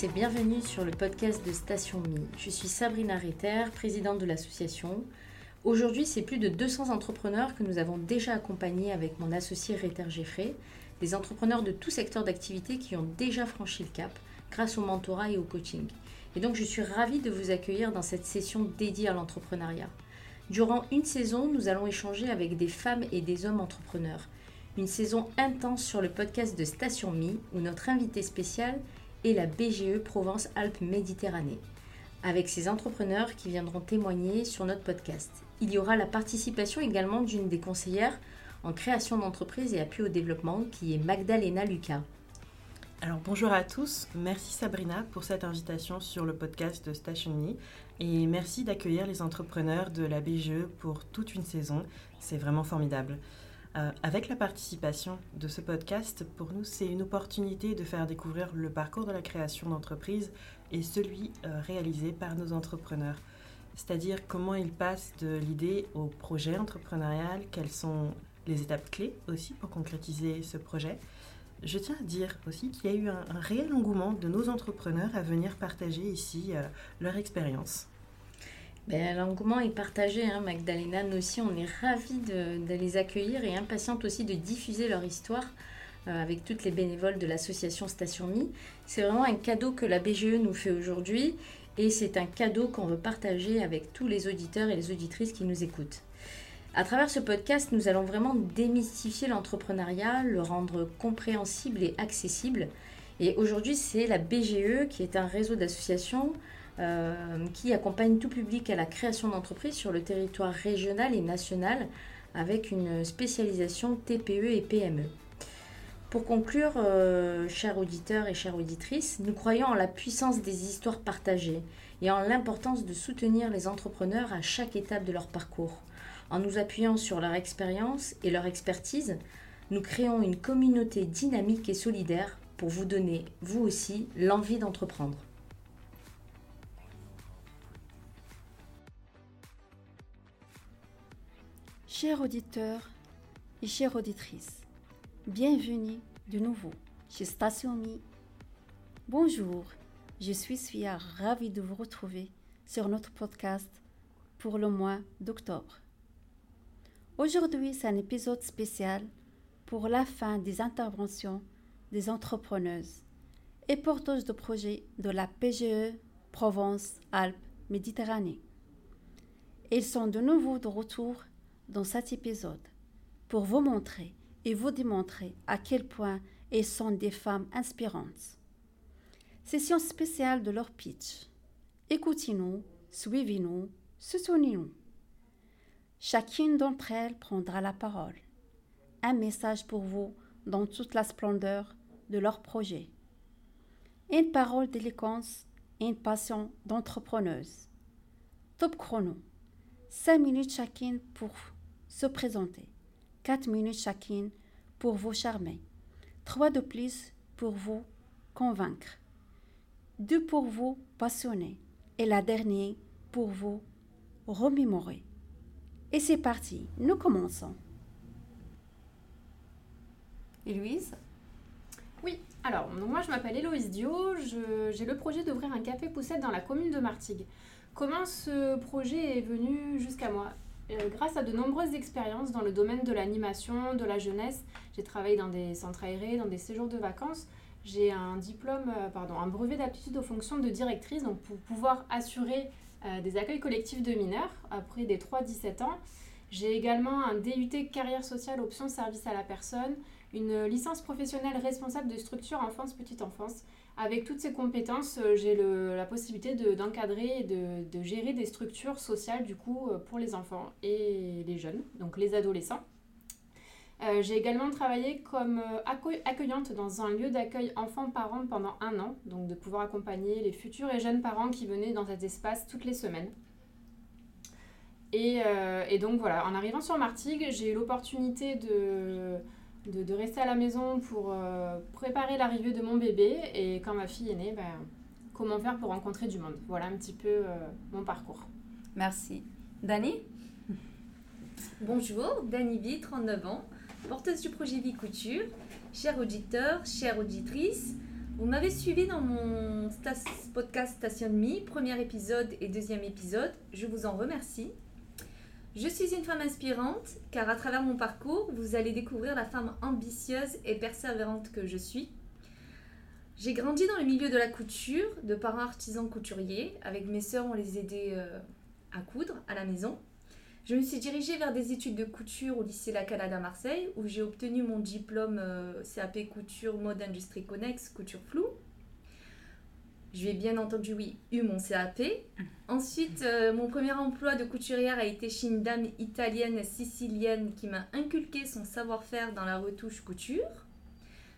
et bienvenue sur le podcast de Station Mi. Je suis Sabrina Retter, présidente de l'association. Aujourd'hui, c'est plus de 200 entrepreneurs que nous avons déjà accompagnés avec mon associé Retter Geffrey, des entrepreneurs de tout secteur d'activité qui ont déjà franchi le cap grâce au mentorat et au coaching. Et donc, je suis ravie de vous accueillir dans cette session dédiée à l'entrepreneuriat. Durant une saison, nous allons échanger avec des femmes et des hommes entrepreneurs. Une saison intense sur le podcast de Station Mi, où notre invité spécial est la BGE Provence-Alpes-Méditerranée, avec ces entrepreneurs qui viendront témoigner sur notre podcast. Il y aura la participation également d'une des conseillères en création d'entreprise et appui au développement, qui est Magdalena Lucas. Alors bonjour à tous, merci Sabrina pour cette invitation sur le podcast de Station Me et merci d'accueillir les entrepreneurs de la BGE pour toute une saison, c'est vraiment formidable. Euh, avec la participation de ce podcast, pour nous, c'est une opportunité de faire découvrir le parcours de la création d'entreprise et celui euh, réalisé par nos entrepreneurs. C'est-à-dire comment ils passent de l'idée au projet entrepreneurial, quelles sont les étapes clés aussi pour concrétiser ce projet, je tiens à dire aussi qu'il y a eu un, réel engouement de nos entrepreneurs à venir partager ici euh, leur expérience. Ben, L'engouement est partagé, hein, Magdalena. Nous aussi, on est ravis de, les accueillir et impatientes aussi de diffuser leur histoire euh, avec toutes les bénévoles de l'association Station Mi. C'est vraiment un cadeau que la BGE nous fait aujourd'hui et c'est un cadeau qu'on veut partager avec tous les auditeurs et les auditrices qui nous écoutent. À travers ce podcast, nous allons vraiment démystifier l'entrepreneuriat, le rendre compréhensible et accessible. Et aujourd'hui, c'est la BGE qui est un réseau d'associations qui accompagne tout public à la création d'entreprises sur le territoire régional et national avec une spécialisation TPE et PME. Pour conclure, euh, chers auditeurs et chères auditrices, nous croyons en la puissance des histoires partagées et en l'importance de soutenir les entrepreneurs à chaque étape de leur parcours. En nous appuyant sur leur expérience et leur expertise, nous créons une communauté dynamique et solidaire pour vous donner, vous aussi, l'envie d'entreprendre. Chers auditeurs et chères auditrices, bienvenue de nouveau chez Station Mi. Bonjour, je suis Suya, ravie de vous retrouver sur notre podcast pour le mois d'octobre. Aujourd'hui, c'est un épisode spécial pour la fin des interventions des entrepreneuses et porteuses de projets de la PGE Provence-Alpes-Méditerranée. Ils sont de nouveau de retour dans cet épisode pour vous montrer et vous démontrer à quel point elles sont des femmes inspirantes. Session spéciale de leur pitch. Écoutez-nous, suivez-nous, soutenez-nous. Chacune d'entre elles prendra la parole. Un message pour vous dans toute la splendeur de leur projet. Une parole d'éloquence et une passion d'entrepreneuse. Top chrono. 5 minutes chacune pour se présenter. 4 minutes chacune pour vous charmer. 3 de plus pour vous convaincre. 2 pour vous passionner. Et la dernière pour vous remémorer. Et c'est parti, nous commençons. Héloïse? Oui, alors moi je m'appelle Héloïse Dio, j'ai le projet d'ouvrir un café poussette dans la commune de Martigues. Comment ce projet est venu jusqu'à moi? Euh, Grâce à de nombreuses expériences dans le domaine de l'animation, de la jeunesse, j'ai travaillé dans des centres aérés, dans des séjours de vacances. J'ai un diplôme, euh, pardon, un brevet d'aptitude aux fonctions de directrice, donc pour pouvoir assurer euh, des accueils collectifs de mineurs après des 3-17 ans. J'ai également un DUT carrière sociale option service à la personne, une licence professionnelle responsable de structure enfance petite enfance. Avec toutes ces compétences, euh, j'ai la possibilité d'encadrer et de, de, gérer des structures sociales du coup euh, pour les enfants et les jeunes, donc les adolescents. Euh, j'ai également travaillé comme accueillante dans un lieu d'accueil enfants-parents pendant un an, donc de pouvoir accompagner les futurs et jeunes parents qui venaient dans cet espace toutes les semaines. Et, euh, donc voilà, en arrivant sur Martigues, j'ai eu l'opportunité de, de, rester à la maison pour préparer l'arrivée de mon bébé. Et quand ma fille est née, ben, comment faire pour rencontrer du monde? Voilà un petit peu mon parcours. Merci. Dani? Bonjour, Dani B, 39 ans porteuse du projet Vie Couture, chers auditeurs, chères auditrices. Vous m'avez suivi dans mon podcast Station Me, premier épisode et deuxième épisode. Je vous en remercie. Je suis une femme inspirante car à travers mon parcours, vous allez découvrir la femme ambitieuse et persévérante que je suis. J'ai grandi dans le milieu de la couture, de parents artisans couturiers. Avec mes sœurs, on les aidait euh, à coudre à la maison. Je me suis dirigée vers des études de couture au lycée La Calade à Marseille, où j'ai obtenu mon diplôme euh, CAP couture mode industrie connexe couture floue. J'ai bien entendu, oui, eu mon CAP. Ensuite, euh, mon premier emploi de couturière a été chez une dame italienne sicilienne qui m'a inculqué son savoir-faire dans la retouche couture.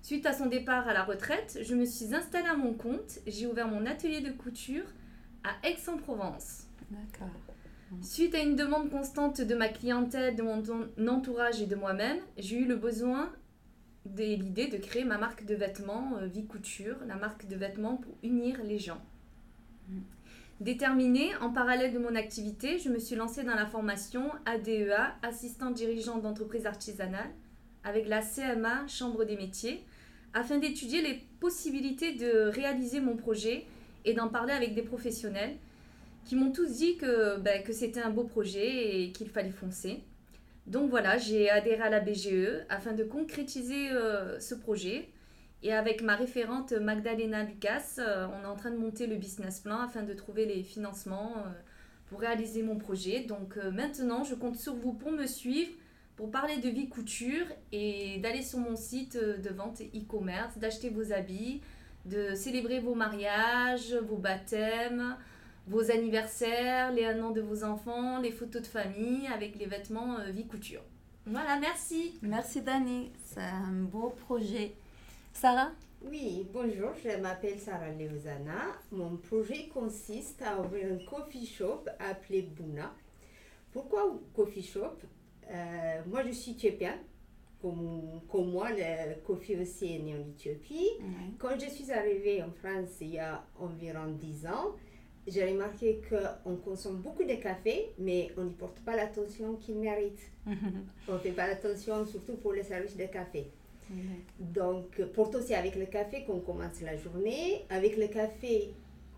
Suite à son départ à la retraite, je me suis installée à mon compte. J'ai ouvert mon atelier de couture à Aix-en-Provence. D'accord. Suite à une demande constante de ma clientèle, de mon entourage et de moi-même, j'ai eu le besoin l'idée de créer ma marque de vêtements euh, Vie Couture, la marque de vêtements pour unir les gens. Déterminée, en parallèle de mon activité, je me suis lancée dans la formation ADEA, assistant dirigeant d'entreprise artisanale, avec la CMA, Chambre des métiers, afin d'étudier les possibilités de réaliser mon projet et d'en parler avec des professionnels qui m'ont tous dit que, ben, que c'était un beau projet et qu'il fallait foncer. Donc voilà, j'ai adhéré à la BGE afin de concrétiser euh, ce projet. Et avec ma référente Magdalena Lucas, euh, on est en train de monter le business plan afin de trouver les financements euh, pour réaliser mon projet. Donc maintenant, je compte sur vous pour me suivre, pour parler de vie couture et d'aller sur mon site de vente e-commerce, d'acheter vos habits, de célébrer vos mariages, vos baptêmes, vos anniversaires, les an de vos enfants, les photos de famille avec les vêtements euh, vie couture. Voilà, merci. Merci Dani, c'est un beau projet. Sarah? Oui, bonjour, je m'appelle Sarah Leozana. Mon projet consiste à ouvrir un coffee shop appelé Buna. Pourquoi coffee shop? Euh, Moi, je suis éthiopienne. Comme, comme, moi, le coffee aussi est né en Éthiopie. Quand je suis arrivée en France il y a environ 10 ans, j'ai remarqué qu'on consomme beaucoup de café, mais on n'y porte pas l'attention qu'il mérite. on ne fait pas attention, surtout pour les services de café. Donc, pour aussi avec le café qu'on commence la journée, avec le café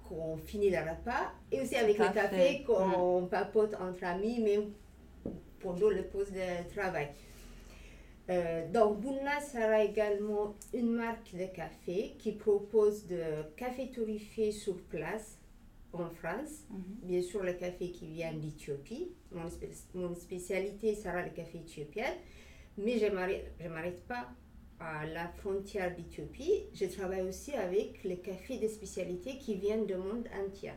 qu'on finit le repas, et aussi avec le café qu'on papote entre amis, même pendant le pause de travail. Euh, donc, Bunna sera également une marque de café qui propose de café torréfié sur place en France. Mhm. Bien sûr, le café qui vient d'Éthiopie. Mon, spécialité sera le café éthiopien. Mais je ne m'arrête pas à la frontière d'Éthiopie. Je travaille aussi avec les cafés de spécialité qui viennent du monde entier.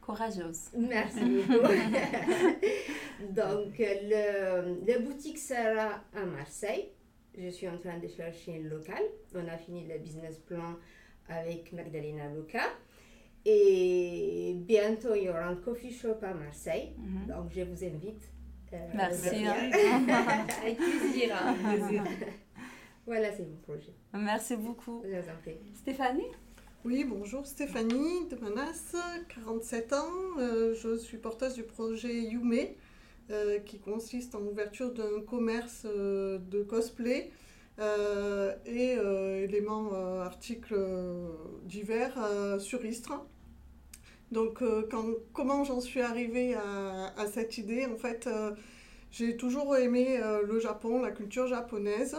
Courageuse. Merci beaucoup. Donc, le, la boutique sera à Marseille. Je suis en train de chercher un local. On a fini le business plan avec Magdalena Luca. Et bientôt, il y aura un coffee shop à Marseille. Mhm. Donc, je vous invite. Euh, Merci. Hein. Avec plaisir. Hein. voilà, c'est mon projet. Merci beaucoup. Stéphanie? Oui, bonjour Stéphanie de Manas, 47 ans. Euh, je suis porteuse du projet Yume, euh, qui consiste en l'ouverture d'un commerce de cosplay et éléments, articles divers sur Istres. Donc, euh, quand, comment j'en suis arrivée à, cette idée En fait, euh, j'ai toujours aimé euh, le Japon, la culture japonaise.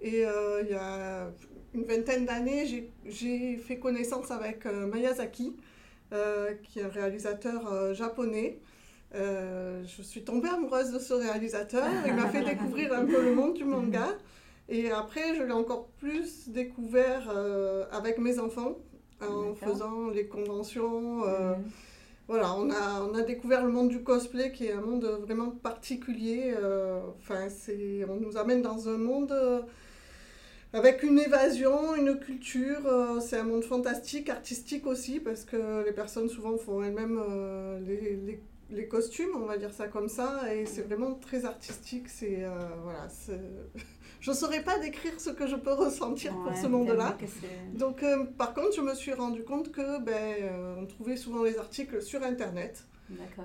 Et il y a une vingtaine d'années, j'ai fait connaissance avec Miyazaki, qui est un réalisateur japonais. je suis tombée amoureuse de ce réalisateur. Il m'a fait découvrir un peu le monde du manga. Et après, je l'ai encore plus découvert avec mes enfants en faisant les conventions. Euh, mhm. Voilà, on a, on a découvert le monde du cosplay qui est un monde vraiment particulier. Euh, enfin, c'est, on nous amène dans un monde euh, avec une évasion, une culture. c'est un monde fantastique, artistique aussi, parce que les personnes souvent font elles-mêmes les, les, les, costumes, on va dire ça comme ça, et c'est vraiment très artistique. C'est, voilà, c'est je ne saurais pas décrire ce que je peux ressentir pour ce monde-là. Donc, euh, par contre, je me suis rendu compte que ben, euh, on trouvait souvent les articles sur Internet.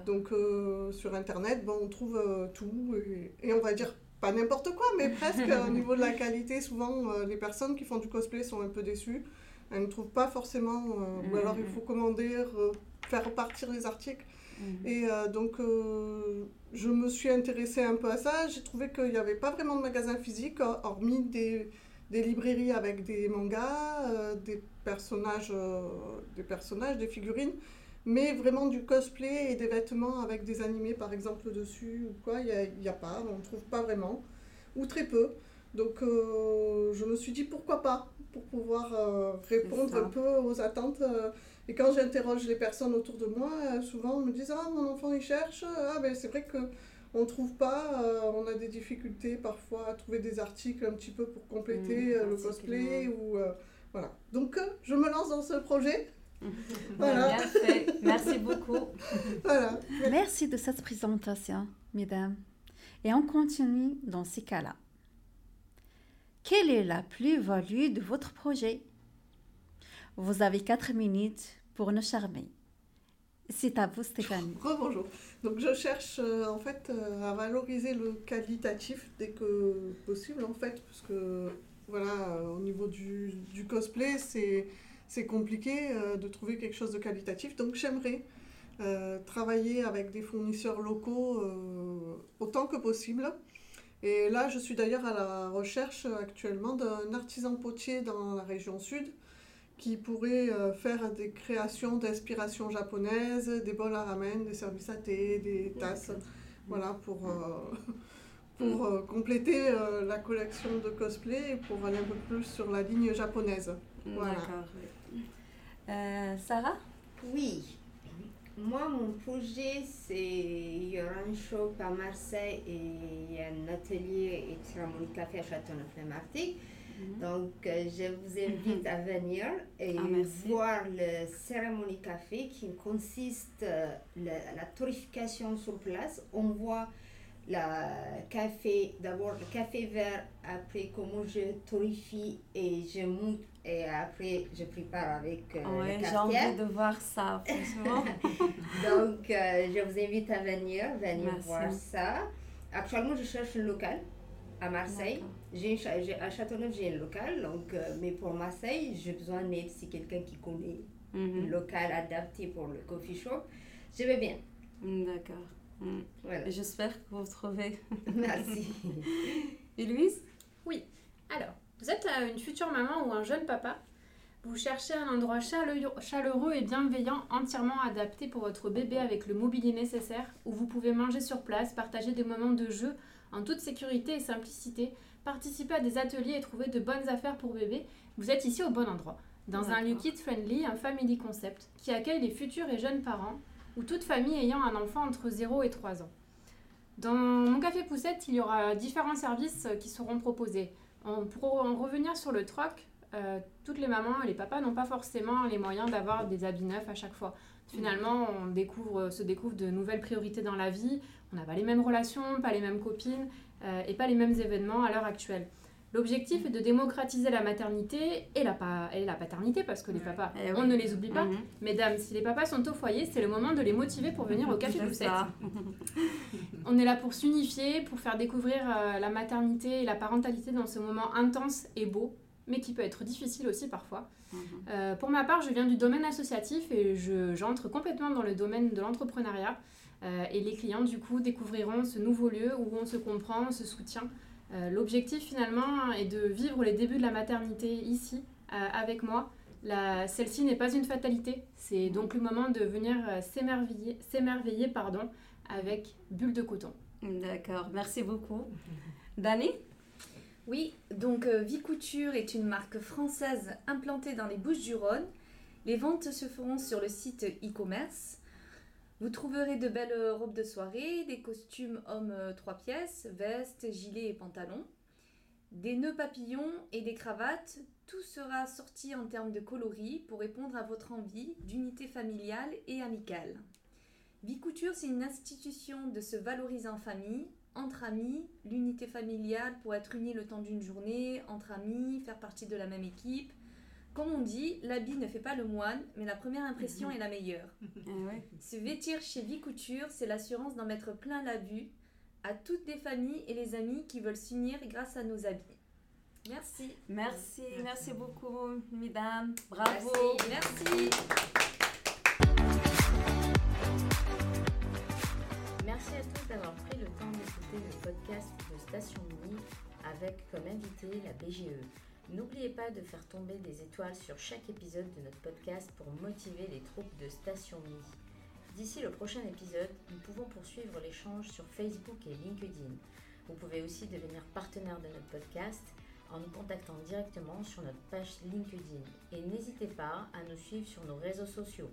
Donc, euh, sur Internet, on trouve tout. Et, on va dire pas n'importe quoi, mais presque au niveau de la qualité. Souvent, les personnes qui font du cosplay sont un peu déçues. elles ne trouvent pas forcément, euh, ou alors il faut commander, euh, faire repartir les articles. Mhm. Et euh, donc, euh, je me suis intéressée un peu à ça. J'ai trouvé qu'il n'y avait pas vraiment de magasin physique, hor- hormis des, des librairies avec des mangas, euh, des, personnages, des personnages, des figurines, mais vraiment du cosplay et des vêtements avec des animés, par exemple, dessus ou quoi, il n'y a, a pas, on ne trouve pas vraiment, ou très peu. Donc, je me suis dit pourquoi pas, pour pouvoir répondre un peu aux attentes. Et quand j'interroge les personnes autour de moi, euh, souvent on me disent Ah, mon enfant il cherche. Ah, ben c'est vrai qu'on ne trouve pas. euh, on a des difficultés parfois à trouver des articles un petit peu pour compléter Mhm, euh, le cosplay. ou euh, Voilà. Donc, je me lance dans ce projet. Voilà. Bien fait. Merci beaucoup. Voilà. Merci de cette présentation, mesdames. Et on continue dans ces cas-là. Quelle est la plus-value de votre projet? Vous avez quatre minutes pour nous charmer. C'est à vous, Stéphanie. Rebonjour. Donc je cherche euh, en fait euh, à valoriser le qualitatif dès que possible en fait, parce que voilà, euh, au niveau du, du cosplay, c'est c'est compliqué de trouver quelque chose de qualitatif. Donc j'aimerais travailler avec des fournisseurs locaux autant que possible. Et là, je suis d'ailleurs à la recherche actuellement d'un artisan potier dans la région sud qui pourrait euh, faire des créations d'inspiration japonaise, des bols à ramen, des services à thé, des tasses, voilà, pour, euh, pour euh, compléter euh, la collection de cosplay et pour aller un peu plus sur la ligne japonaise. Voilà. D'accord. Euh, Sarah? Oui. Moi, mon projet, c'est. Il y aura un shop à Marseille et il y a un atelier et cérémonie café à Châteauneuf-le-Martig. Donc, euh, je vous invite à venir et Ah, voir le cérémonie café qui consiste euh, la, la torréfication sur place. On voit la café, d'abord le café vert, après comment je torréfie et je monte et après je prépare avec euh, Ouais, le j'ai envie de voir ça, franchement. Donc, euh, je vous invite à venir, venir Merci. voir ça. Actuellement, je cherche un local à Marseille. J'ai à Châteauneuf, j'ai un local, donc, euh, mais pour Marseille, j'ai besoin d'aide si quelqu'un qui connaît un Mhm. local adapté pour le coffee shop. Je vais bien. Mm, D'accord. Mm. Voilà. J'espère que vous trouvez. Merci. Et Louise? Alors, vous êtes euh, une future maman ou un jeune papa? Vous cherchez un endroit chaleureux, chaleureux et bienveillant, entièrement adapté pour votre bébé avec le mobilier nécessaire, où vous pouvez manger sur place, partager des moments de jeu en toute sécurité et simplicité, participer à des ateliers et trouver de bonnes affaires pour bébé. Vous êtes ici au bon endroit. Dans un lieu kid-friendly, un family concept, qui accueille les futurs et jeunes parents, ou toute famille ayant un enfant entre 0 et 3 ans. Dans mon café poussette, il y aura différents services euh, qui seront proposés. En- pour en revenir sur le troc, euh, toutes les mamans et les papas n'ont pas forcément les moyens d'avoir des habits neufs à chaque fois. Finalement, on découvre, se découvre de nouvelles priorités dans la vie. On n'a pas les mêmes relations, pas les mêmes copines euh, et pas les mêmes événements à l'heure actuelle. L'objectif est de démocratiser la maternité et la, pa- et la paternité parce que les papas, Eh on oui. ne les oublie pas. Mhm. Mesdames, si les papas sont au foyer, c'est le moment de les motiver pour venir au café poussette. On est là pour s'unifier, pour faire découvrir euh, la maternité et la parentalité dans ce moment intense et beau, mais qui peut être difficile aussi parfois. Mhm. Euh, pour ma part, je viens du domaine associatif et je- j'entre complètement dans le domaine de l'entrepreneuriat. Euh, et les clients, du coup, découvriront ce nouveau lieu où on se comprend, on se soutient. Euh, L'objectif, finalement, est de vivre les débuts de la maternité ici, avec moi. Celle-ci n'est pas une fatalité. C'est donc le moment de venir s'émerveiller, s'émerveiller pardon, avec Bulle de coton. D'accord, merci beaucoup. Dani? Oui, donc euh, Vie Couture est une marque française implantée dans les Bouches-du-Rhône. Les ventes se feront sur le site e-commerce. Vous trouverez de belles euh, robes de soirée, des costumes hommes 3 pièces, vestes, gilets et pantalons, des nœuds papillons et des cravates. Tout sera sorti en termes de coloris pour répondre à votre envie d'unité familiale et amicale. Vie Couture, c'est une institution de se valoriser en famille, entre amis, l'unité familiale pour être unis le temps d'une journée, entre amis, faire partie de la même équipe. Comme on dit, l'habit ne fait pas le moine, mais la première impression est la meilleure. Eh ouais. Se vêtir chez Vie Couture, c'est l'assurance d'en mettre plein la vue à toutes les familles et les amis qui veulent s'unir grâce à nos habits. Merci. Merci, merci beaucoup, mesdames. Bravo. Merci. Merci à tous d'avoir pris le podcast de Station Mini avec comme invité la BGE. N'oubliez pas de faire tomber des étoiles sur chaque épisode de notre podcast pour motiver les troupes de Station Mini. D'ici le prochain épisode, nous pouvons poursuivre l'échange sur Facebook et LinkedIn. Vous pouvez aussi devenir partenaire de notre podcast en nous contactant directement sur notre page LinkedIn. Et n'hésitez pas à nous suivre sur nos réseaux sociaux.